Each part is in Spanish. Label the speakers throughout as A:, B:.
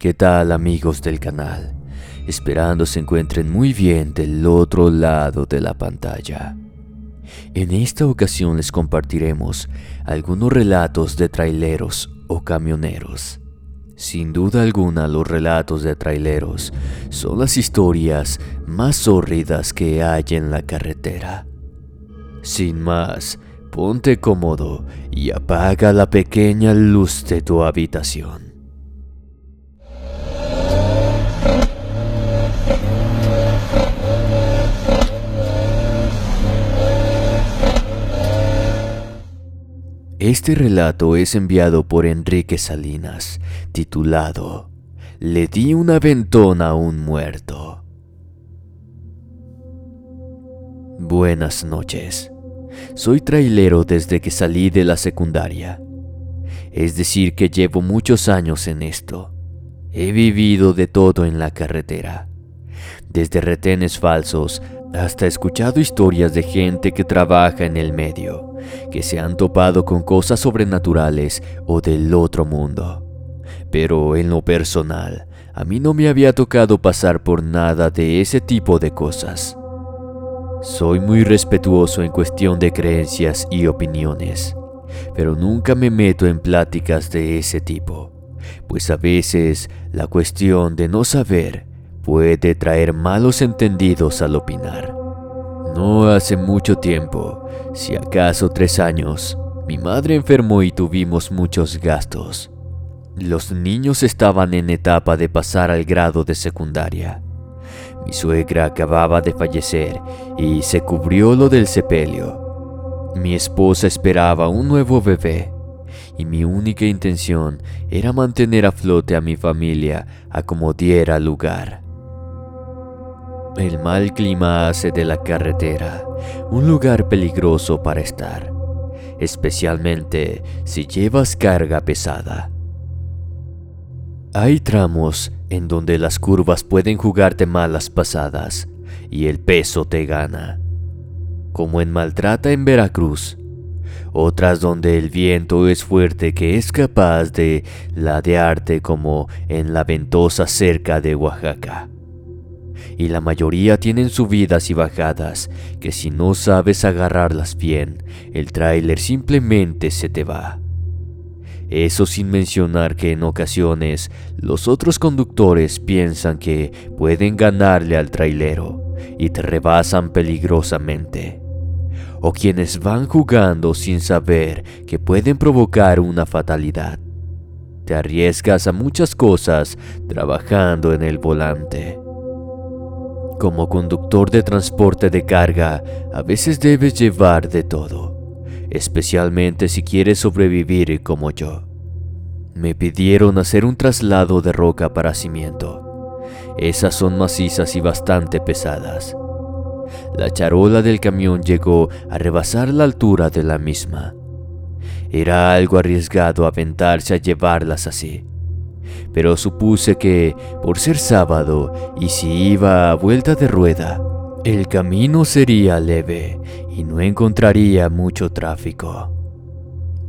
A: ¿Qué tal amigos del canal? Esperando se encuentren muy bien del otro lado de la pantalla. En esta ocasión les compartiremos algunos relatos de traileros o camioneros. Sin duda alguna los relatos de traileros son las historias más horridas que hay en la carretera. Sin más, ponte cómodo y apaga la pequeña luz de tu habitación. Este relato es enviado por Enrique Salinas, titulado Le di una ventona a un muerto. Buenas noches. Soy trailero desde que salí de la secundaria. Es decir, que llevo muchos años en esto. He vivido de todo en la carretera, desde retenes falsos hasta escuchado historias de gente que trabaja en el medio, que se han topado con cosas sobrenaturales o del otro mundo. Pero en lo personal, a mí no me había tocado pasar por nada de ese tipo de cosas. Soy muy respetuoso en cuestión de creencias y opiniones, pero nunca me meto en pláticas de ese tipo, pues a veces la cuestión de no saber puede traer malos entendidos al opinar. No hace mucho tiempo, si acaso tres años, mi madre enfermó y tuvimos muchos gastos. Los niños estaban en etapa de pasar al grado de secundaria. Mi suegra acababa de fallecer y se cubrió lo del sepelio. Mi esposa esperaba un nuevo bebé y mi única intención era mantener a flote a mi familia a como diera lugar. El mal clima hace de la carretera un lugar peligroso para estar, especialmente si llevas carga pesada. Hay tramos en donde las curvas pueden jugarte malas pasadas y el peso te gana, como en Maltrata en Veracruz, otras donde el viento es fuerte que es capaz de ladearte como en la ventosa cerca de Oaxaca y la mayoría tienen subidas y bajadas que si no sabes agarrarlas bien, el tráiler simplemente se te va. Eso sin mencionar que en ocasiones los otros conductores piensan que pueden ganarle al trailero y te rebasan peligrosamente. O quienes van jugando sin saber que pueden provocar una fatalidad. Te arriesgas a muchas cosas trabajando en el volante. Como conductor de transporte de carga, a veces debes llevar de todo, especialmente si quieres sobrevivir como yo. Me pidieron hacer un traslado de roca para cimiento. Esas son macizas y bastante pesadas. La charola del camión llegó a rebasar la altura de la misma. Era algo arriesgado aventarse a llevarlas así pero supuse que, por ser sábado y si iba a vuelta de rueda, el camino sería leve y no encontraría mucho tráfico.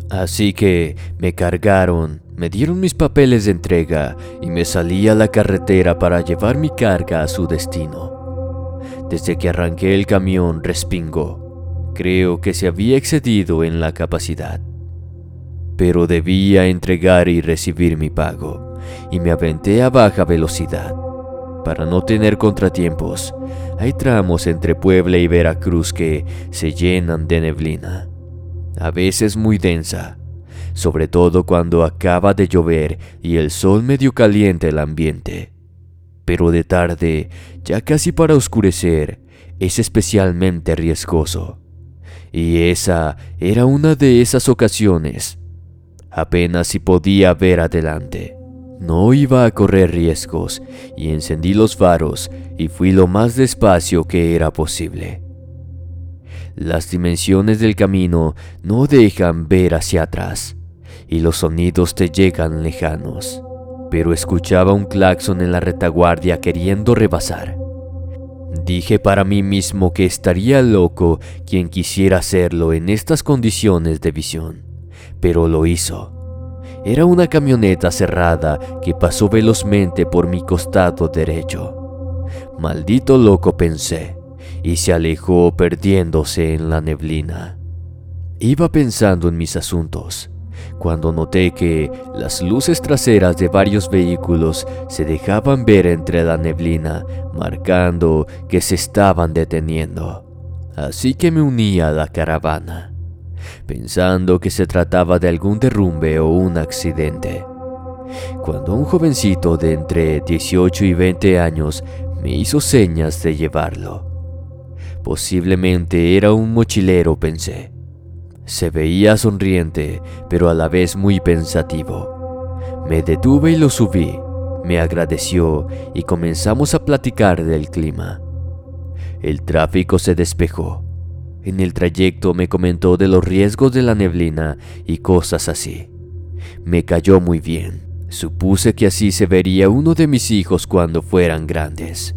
A: Así que me cargaron, me dieron mis papeles de entrega y me salí a la carretera para llevar mi carga a su destino. Desde que arranqué el camión respingó. Creo que se había excedido en la capacidad. Pero debía entregar y recibir mi pago y me aventé a baja velocidad. Para no tener contratiempos, hay tramos entre Puebla y Veracruz que se llenan de neblina, a veces muy densa, sobre todo cuando acaba de llover y el sol medio caliente el ambiente. Pero de tarde, ya casi para oscurecer, es especialmente riesgoso. Y esa era una de esas ocasiones. Apenas si podía ver adelante No iba a correr riesgos y encendí los faros y fui lo más despacio que era posible. Las dimensiones del camino no dejan ver hacia atrás y los sonidos te llegan lejanos, pero escuchaba un claxon en la retaguardia queriendo rebasar. Dije para mí mismo que estaría loco quien quisiera hacerlo en estas condiciones de visión, pero lo hizo. Era una camioneta cerrada que pasó velozmente por mi costado derecho. Maldito loco pensé, y se alejó perdiéndose en la neblina. Iba pensando en mis asuntos, cuando noté que las luces traseras de varios vehículos se dejaban ver entre la neblina, marcando que se estaban deteniendo. Así que me uní a la caravana, pensando que se trataba de algún derrumbe o un accidente. Cuando un jovencito de entre 18 y 20 años me hizo señas de llevarlo. Posiblemente era un mochilero, pensé. Se veía sonriente, pero a la vez muy pensativo. Me detuve y lo subí. Me agradeció y comenzamos a platicar del clima. El tráfico se despejó. En el trayecto me comentó de los riesgos de la neblina y cosas así. Me cayó muy bien. Supuse que así se vería uno de mis hijos cuando fueran grandes.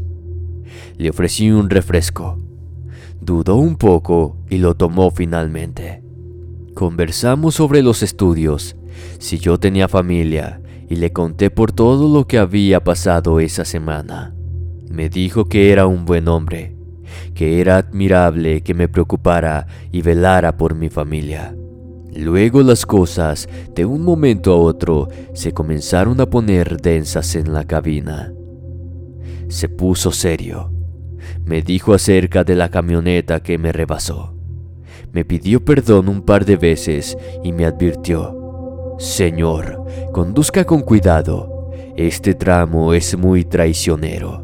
A: Le ofrecí un refresco. Dudó un poco y lo tomó finalmente. Conversamos sobre los estudios, si yo tenía familia, y le conté por todo lo que había pasado esa semana. Me dijo que era un buen hombre, que era admirable que me preocupara y velara por mi familia. Luego las cosas, de un momento a otro, se comenzaron a poner densas en la cabina. Se puso serio. Me dijo acerca de la camioneta que me rebasó. Me pidió perdón un par de veces y me advirtió, Señor, conduzca con cuidado, este tramo es muy traicionero.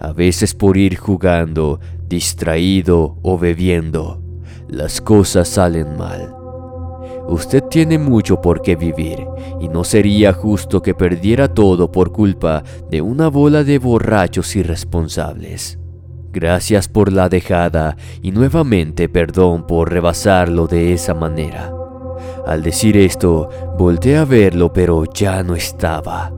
A: A veces por ir jugando, distraído o bebiendo, las cosas salen mal. Usted tiene mucho por qué vivir y no sería justo que perdiera todo por culpa de una bola de borrachos irresponsables. Gracias por la dejada y nuevamente perdón por rebasarlo de esa manera. Al decir esto, volteé a verlo, pero ya no estaba.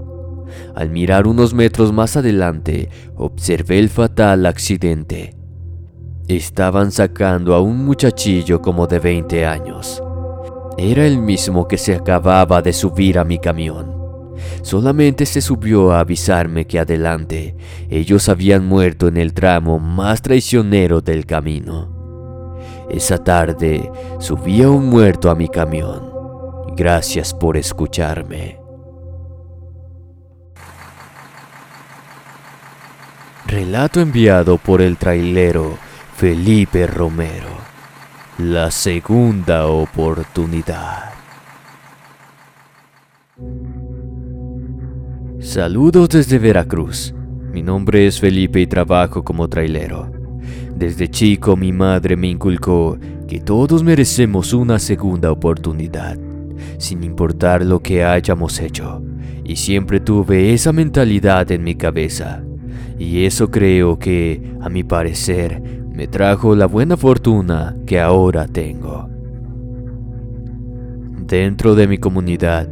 A: Al mirar unos metros más adelante, observé el fatal accidente. Estaban sacando a un muchachillo como de 20 años. Era el mismo que se acababa de subir a mi camión. Solamente se subió a avisarme que adelante ellos habían muerto en el tramo más traicionero del camino. Esa tarde subía un muerto a mi camión. Gracias por escucharme. Relato enviado por el trailero Felipe Romero. La segunda oportunidad. Saludos desde Veracruz. Mi nombre es Felipe y trabajo como trailero. Desde chico mi madre me inculcó que todos merecemos una segunda oportunidad, sin importar lo que hayamos hecho. Y siempre tuve esa mentalidad en mi cabeza. Y eso creo que, a mi parecer, me trajo la buena fortuna que ahora tengo. Dentro de mi comunidad,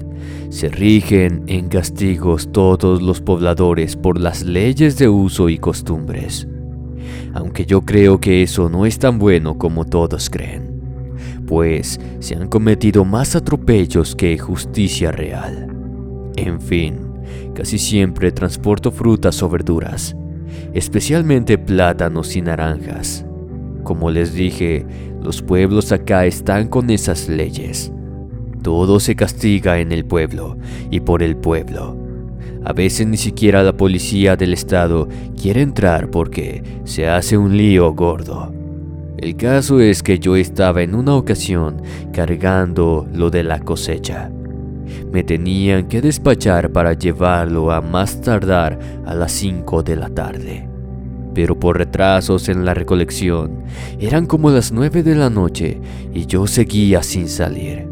A: se rigen en castigos todos los pobladores por las leyes de uso y costumbres. Aunque yo creo que eso no es tan bueno como todos creen, pues se han cometido más atropellos que justicia real. En fin, casi siempre transporto frutas o verduras, especialmente plátanos y naranjas. Como les dije, los pueblos acá están con esas leyes todo se castiga en el pueblo y por el pueblo. A veces ni siquiera la policía del estado quiere entrar porque se hace un lío gordo. El caso es que yo estaba en una ocasión cargando lo de la cosecha. Me tenían que despachar para llevarlo a más tardar a las 5 de la tarde. Pero por retrasos en la recolección, eran como las 9 de la noche y yo seguía sin salir.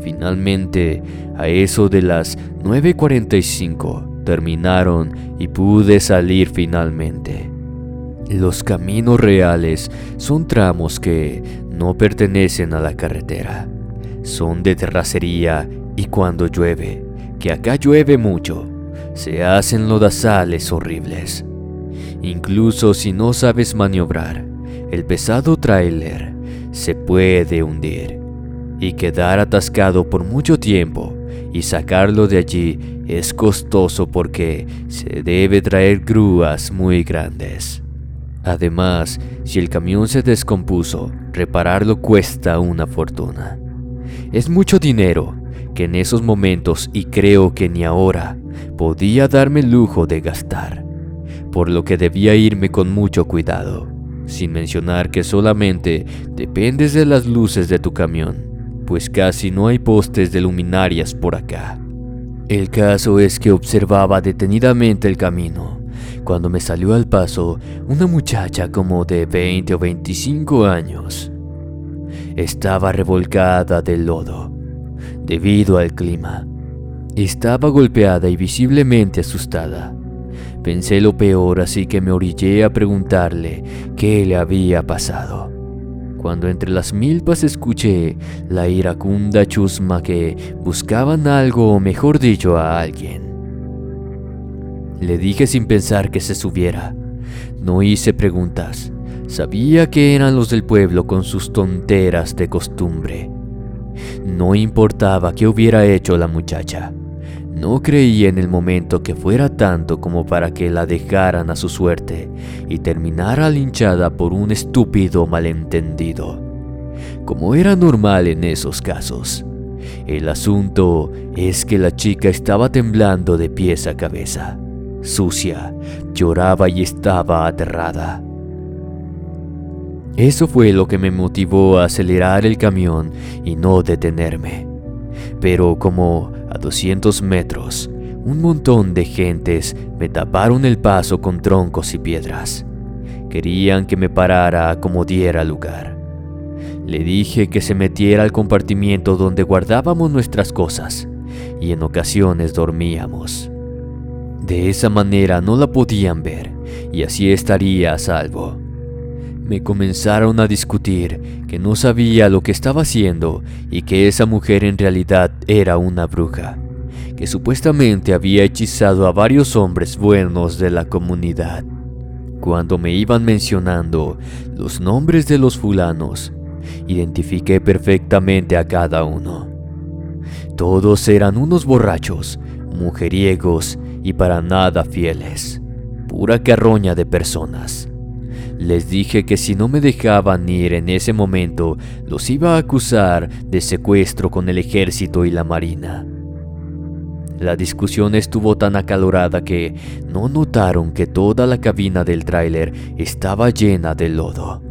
A: Finalmente, a eso de las 9.45, terminaron y pude salir finalmente. Los caminos reales son tramos que no pertenecen a la carretera. Son de terracería y cuando llueve, que acá llueve mucho, se hacen lodazales horribles. Incluso si no sabes maniobrar, el pesado tráiler se puede hundir y quedar atascado por mucho tiempo y sacarlo de allí es costoso porque se debe traer grúas muy grandes. Además, si el camión se descompuso, repararlo cuesta una fortuna. Es mucho dinero que en esos momentos y creo que ni ahora podía darme el lujo de gastar, por lo que debía irme con mucho cuidado, sin mencionar que solamente dependes de las luces de tu camión, pues casi no hay postes de luminarias por acá. El caso es que observaba detenidamente el camino, cuando me salió al paso una muchacha como de 20 o 25 años. Estaba revolcada del lodo, debido al clima. Estaba golpeada y visiblemente asustada. Pensé lo peor, así que me orillé a preguntarle qué le había pasado. Cuando entre las milpas escuché la iracunda chusma que buscaban algo o mejor dicho a alguien. Le dije sin pensar que se subiera. No hice preguntas. Sabía que eran los del pueblo con sus tonteras de costumbre. No importaba qué hubiera hecho la muchacha. No creía en el momento que fuera tanto como para que la dejaran a su suerte y terminara linchada por un estúpido malentendido, como era normal en esos casos. El asunto es que la chica estaba temblando de pies a cabeza, sucia, lloraba y estaba aterrada. Eso fue lo que me motivó a acelerar el camión y no detenerme. Pero como a 200 metros, un montón de gentes me taparon el paso con troncos y piedras. Querían que me parara como diera lugar. Le dije que se metiera al compartimiento donde guardábamos nuestras cosas y en ocasiones dormíamos. De esa manera no la podían ver y así estaría a salvo me comenzaron a discutir que no sabía lo que estaba haciendo y que esa mujer en realidad era una bruja, que supuestamente había hechizado a varios hombres buenos de la comunidad. Cuando me iban mencionando los nombres de los fulanos, identifiqué perfectamente a cada uno. Todos eran unos borrachos, mujeriegos y para nada fieles, pura carroña de personas. Les dije que si no me dejaban ir en ese momento, los iba a acusar de secuestro con el ejército y la marina. La discusión estuvo tan acalorada que no notaron que toda la cabina del tráiler estaba llena de lodo.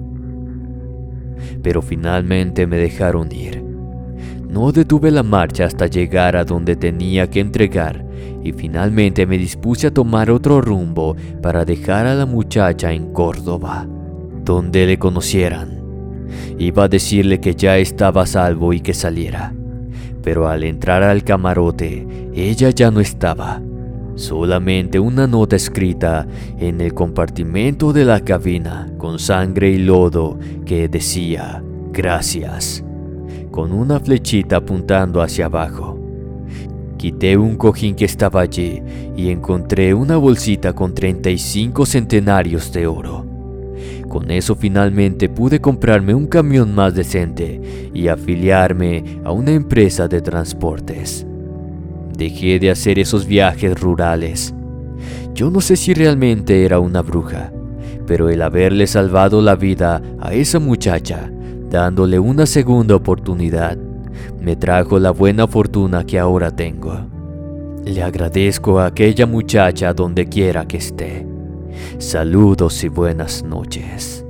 A: Pero finalmente me dejaron ir. No detuve la marcha hasta llegar a donde tenía que entregar y finalmente me dispuse a tomar otro rumbo para dejar a la muchacha en Córdoba, donde le conocieran. Iba a decirle que ya estaba a salvo y que saliera, pero al entrar al camarote, ella ya no estaba. Solamente una nota escrita en el compartimento de la cabina con sangre y lodo que decía gracias, con una flechita apuntando hacia abajo. Quité un cojín que estaba allí y encontré una bolsita con 35 centenarios de oro. Con eso finalmente pude comprarme un camión más decente y afiliarme a una empresa de transportes. Dejé de hacer esos viajes rurales. Yo no sé si realmente era una bruja, pero el haberle salvado la vida a esa muchacha, dándole una segunda oportunidad, me trajo la buena fortuna que ahora tengo. Le agradezco a aquella muchacha donde quiera que esté. Saludos y buenas noches.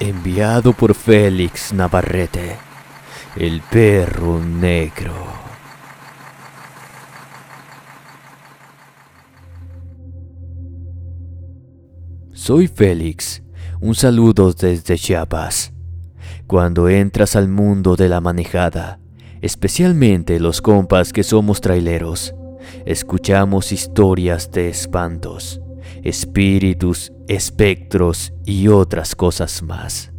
A: Enviado por Félix Navarrete, el perro negro. Soy Félix un saludo desde Chiapas. Cuando entras al mundo de la manejada, especialmente los compas que somos traileros, escuchamos historias de espantos, espíritus, espectros y otras cosas más.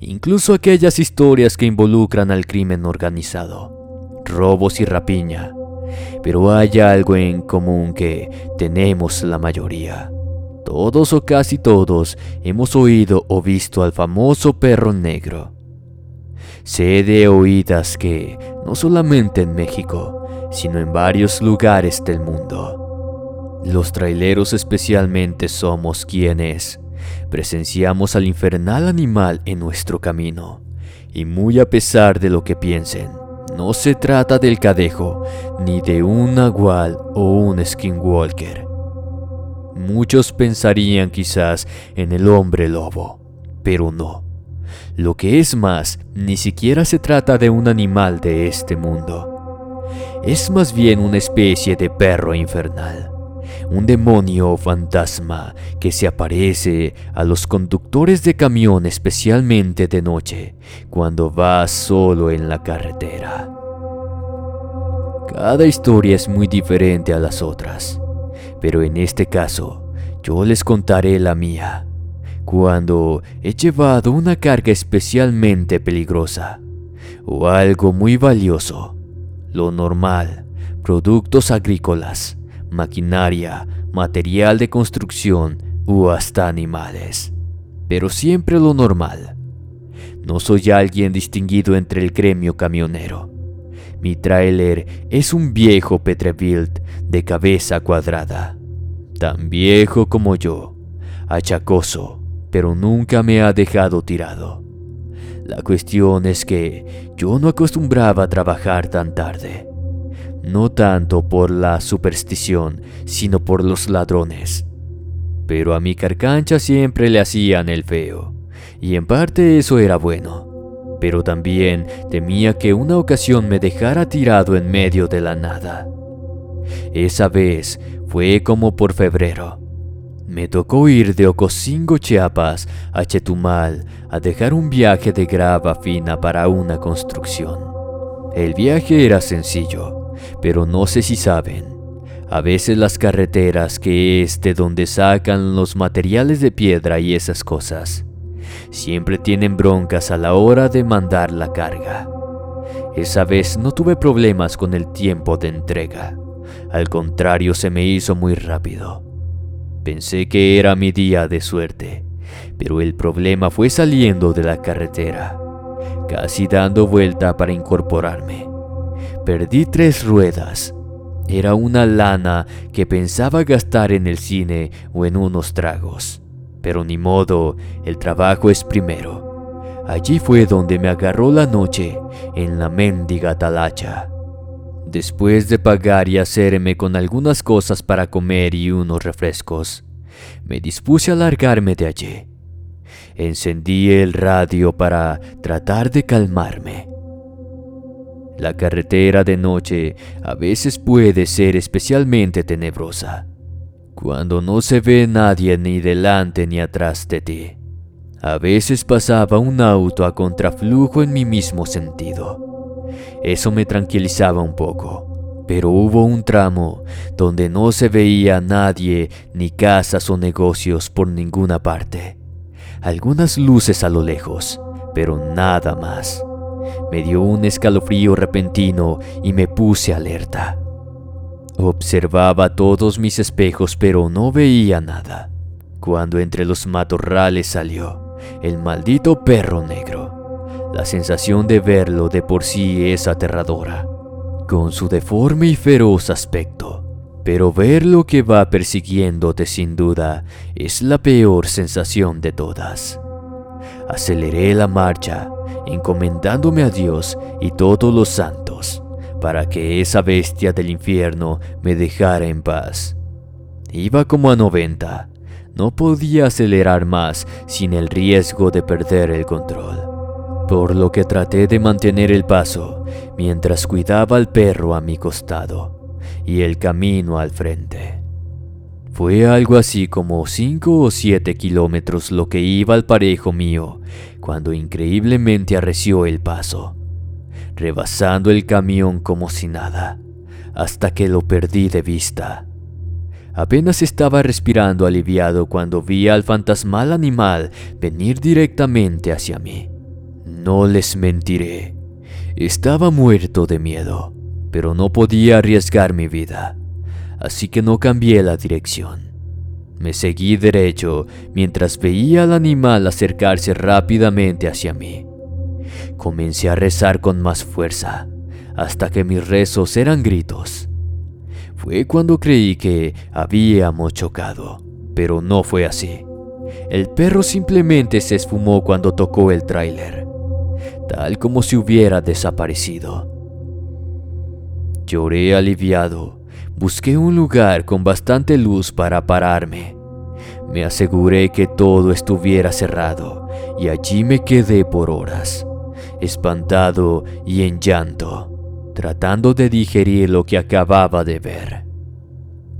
A: Incluso aquellas historias que involucran al crimen organizado, robos y rapiña. Pero hay algo en común que tenemos la mayoría. Todos o casi todos hemos oído o visto al famoso perro negro. Sé de oídas que, no solamente en México, sino en varios lugares del mundo. Los traileros especialmente somos quienes presenciamos al infernal animal en nuestro camino. Y muy a pesar de lo que piensen, no se trata del cadejo, ni de un nahual o un skinwalker. Muchos pensarían quizás en el hombre lobo, pero no. Lo que es más, ni siquiera se trata de un animal de este mundo es más bien una especie de perro infernal, un demonio o fantasma que se aparece a los conductores de camión especialmente de noche, cuando vas solo en la carretera. Cada historia es muy diferente a las otras, pero en este caso yo les contaré la mía, cuando he llevado una carga especialmente peligrosa o algo muy valioso lo normal, productos agrícolas, maquinaria, material de construcción o hasta animales. Pero siempre lo normal. No soy alguien distinguido entre el gremio camionero. Mi tráiler es un viejo Petreville de cabeza cuadrada, tan viejo como yo, achacoso, pero nunca me ha dejado tirado. La cuestión es que yo no acostumbraba a trabajar tan tarde. No tanto por la superstición, sino por los ladrones. Pero a mi carcancha siempre le hacían el feo, y en parte eso era bueno. Pero también temía que una ocasión me dejara tirado en medio de la nada. Esa vez fue como por febrero. Me tocó ir de Ocosingo, Chiapas, a Chetumal a dejar un viaje de grava fina para una construcción. El viaje era sencillo, pero no sé si saben. A veces las carreteras, que es de donde sacan los materiales de piedra y esas cosas, siempre tienen broncas a la hora de mandar la carga. Esa vez no tuve problemas con el tiempo de entrega. Al contrario, se me hizo muy rápido. Pensé que era mi día de suerte, pero el problema fue saliendo de la carretera, casi dando vuelta para incorporarme. Perdí tres ruedas. Era una lana que pensaba gastar en el cine o en unos tragos. Pero ni modo, el trabajo es primero. Allí fue donde me agarró la noche, en la mendiga talacha. Después de pagar y hacerme con algunas cosas para comer y unos refrescos, me dispuse a largarme de allí. Encendí el radio para tratar de calmarme. La carretera de noche a veces puede ser especialmente tenebrosa, cuando no se ve nadie ni delante ni atrás de ti. A veces pasaba un auto a contraflujo en mi mismo sentido eso me tranquilizaba un poco, pero hubo un tramo donde no se veía nadie ni casas o negocios por ninguna parte. Algunas luces a lo lejos, pero nada más. Me dio un escalofrío repentino y me puse alerta. Observaba todos mis espejos, pero no veía nada. Cuando entre los matorrales salió el maldito perro negro. La sensación de verlo de por sí es aterradora, con su deforme y feroz aspecto. Pero ver lo que va persiguiéndote sin duda es la peor sensación de todas. Aceleré la marcha, encomendándome a Dios y todos los santos, para que esa bestia del infierno me dejara en paz. Iba como a 90. No podía acelerar más sin el riesgo de perder el control por lo que traté de mantener el paso mientras cuidaba al perro a mi costado y el camino al frente. Fue algo así como cinco o siete kilómetros lo que iba al parejo mío cuando increíblemente arreció el paso, rebasando el camión como si nada, hasta que lo perdí de vista. Apenas estaba respirando aliviado cuando vi al fantasmal animal venir directamente hacia mí. No les mentiré, estaba muerto de miedo, pero no podía arriesgar mi vida, así que no cambié la dirección. Me seguí derecho mientras veía al animal acercarse rápidamente hacia mí. Comencé a rezar con más fuerza, hasta que mis rezos eran gritos. Fue cuando creí que habíamos chocado, pero no fue así. El perro simplemente se esfumó cuando tocó el tráiler, tal como si hubiera desaparecido. Lloré aliviado Busqué un lugar con bastante luz para pararme. Me aseguré que todo estuviera cerrado y allí me quedé por horas, espantado y en llanto, tratando de digerir lo que acababa de ver.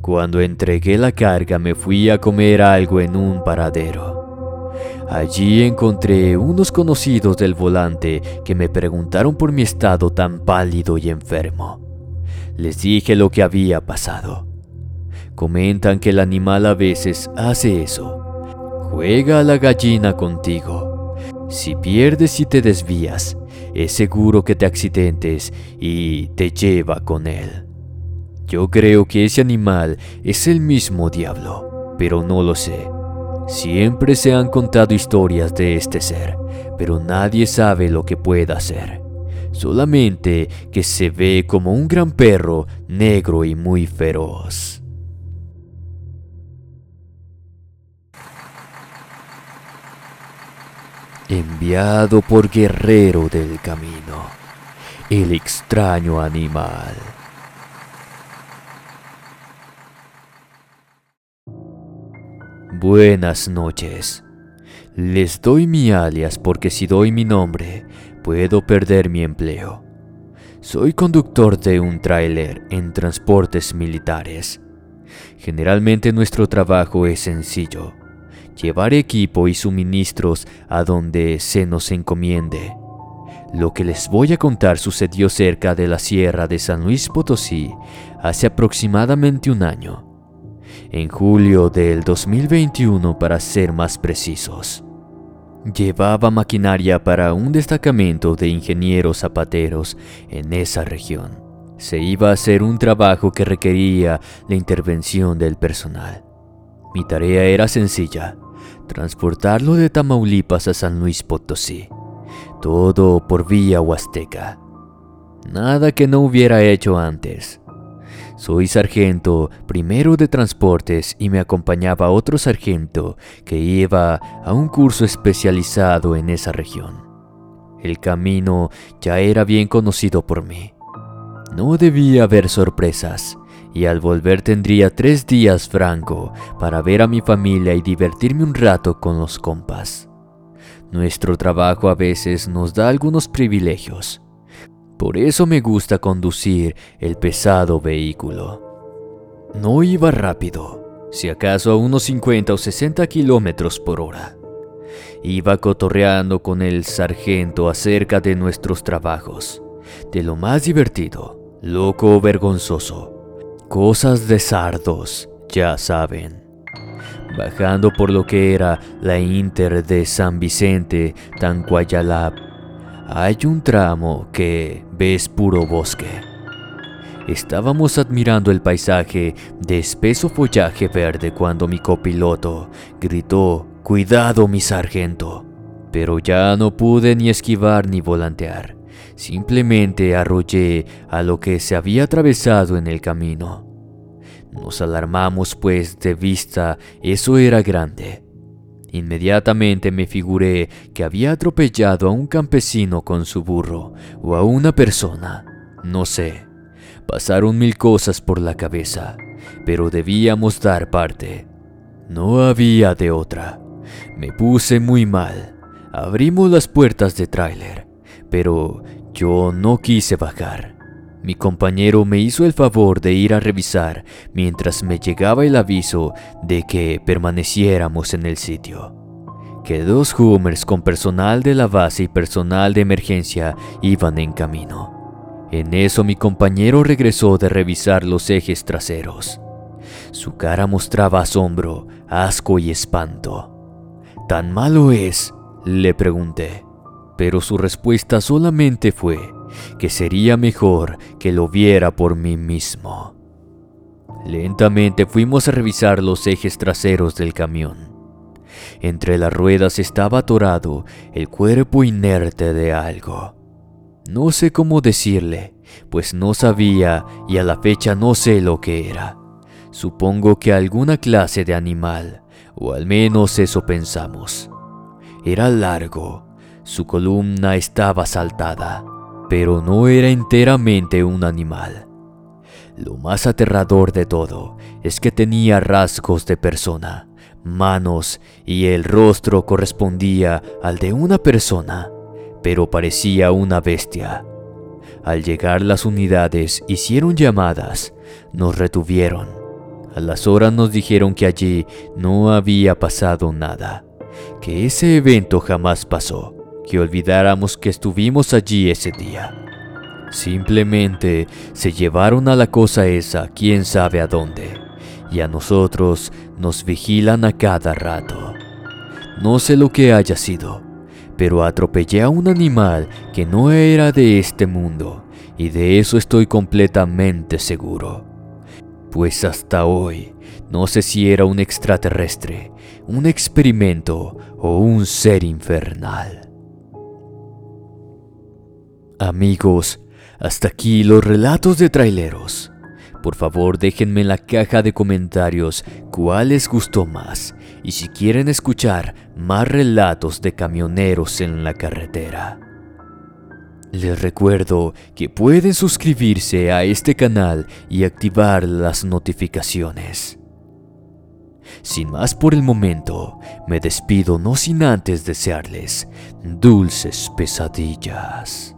A: Cuando entregué la carga me fui a comer algo en un paradero. Allí encontré unos conocidos del volante que me preguntaron por mi estado tan pálido y enfermo. Les dije lo que había pasado. Comentan que el animal a veces hace eso. Juega a la gallina contigo. Si pierdes y te desvías, es seguro que te accidentes y te lleva con él. Yo creo que ese animal es el mismo diablo, pero no lo sé. Siempre se han contado historias de este ser, pero nadie sabe lo que pueda hacer solamente que se ve como un gran perro negro y muy feroz. Enviado por Guerrero del Camino, el extraño animal. Buenas noches. Les doy mi alias porque si doy mi nombre, puedo perder mi empleo. Soy conductor de un tráiler en transportes militares. Generalmente nuestro trabajo es sencillo, llevar equipo y suministros a donde se nos encomiende. Lo que les voy a contar sucedió cerca de la sierra de San Luis Potosí hace aproximadamente un año, en julio del 2021 para ser más precisos. Llevaba maquinaria para un destacamento de ingenieros zapateros en esa región. Se iba a hacer un trabajo que requería la intervención del personal. Mi tarea era sencilla, transportarlo de Tamaulipas a San Luis Potosí, todo por vía huasteca. Nada que no hubiera hecho antes. Soy sargento primero de transportes y me acompañaba otro sargento que iba a un curso especializado en esa región. El camino ya era bien conocido por mí. No debía haber sorpresas y al volver tendría tres días franco para ver a mi familia y divertirme un rato con los compas. Nuestro trabajo a veces nos da algunos privilegios por eso me gusta conducir el pesado vehículo. No iba rápido, si acaso a unos 50 o 60 kilómetros por hora. Iba cotorreando con el sargento acerca de nuestros trabajos, de lo más divertido, loco o vergonzoso. Cosas de sardos, ya saben. Bajando por lo que era la Inter de San Vicente, Tancuayalap, hay un tramo que ves puro bosque. Estábamos admirando el paisaje de espeso follaje verde cuando mi copiloto gritó, Cuidado mi sargento. Pero ya no pude ni esquivar ni volantear. Simplemente arrollé a lo que se había atravesado en el camino. Nos alarmamos pues de vista, eso era grande. Inmediatamente me figuré que había atropellado a un campesino con su burro o a una persona. No sé. Pasaron mil cosas por la cabeza, pero debíamos dar parte. No había de otra. Me puse muy mal. Abrimos las puertas de tráiler, pero yo no quise bajar. Mi compañero me hizo el favor de ir a revisar mientras me llegaba el aviso de que permaneciéramos en el sitio. que dos Hummers con personal de la base y personal de emergencia iban en camino. En eso mi compañero regresó de revisar los ejes traseros. Su cara mostraba asombro, asco y espanto. ¿Tan malo es? le pregunté, pero su respuesta solamente fue que sería mejor que lo viera por mí mismo. Lentamente fuimos a revisar los ejes traseros del camión. Entre las ruedas estaba atorado el cuerpo inerte de algo. No sé cómo decirle, pues no sabía y a la fecha no sé lo que era. Supongo que alguna clase de animal, o al menos eso pensamos. Era largo, su columna estaba saltada, pero no era enteramente un animal. Lo más aterrador de todo es que tenía rasgos de persona, manos y el rostro correspondía al de una persona, pero parecía una bestia. Al llegar las unidades hicieron llamadas, nos retuvieron. A las horas nos dijeron que allí no había pasado nada, que ese evento jamás pasó, que olvidáramos que estuvimos allí ese día. Simplemente se llevaron a la cosa esa quién sabe a dónde, y a nosotros nos vigilan a cada rato. No sé lo que haya sido, pero atropellé a un animal que no era de este mundo, y de eso estoy completamente seguro. Pues hasta hoy no sé si era un extraterrestre, un experimento o un ser infernal. Amigos, hasta aquí los relatos de traileros. Por favor déjenme en la caja de comentarios cuál les gustó más y si quieren escuchar más relatos de camioneros en la carretera. Les recuerdo que pueden suscribirse a este canal y activar las notificaciones. Sin más por el momento, me despido no sin antes desearles dulces pesadillas.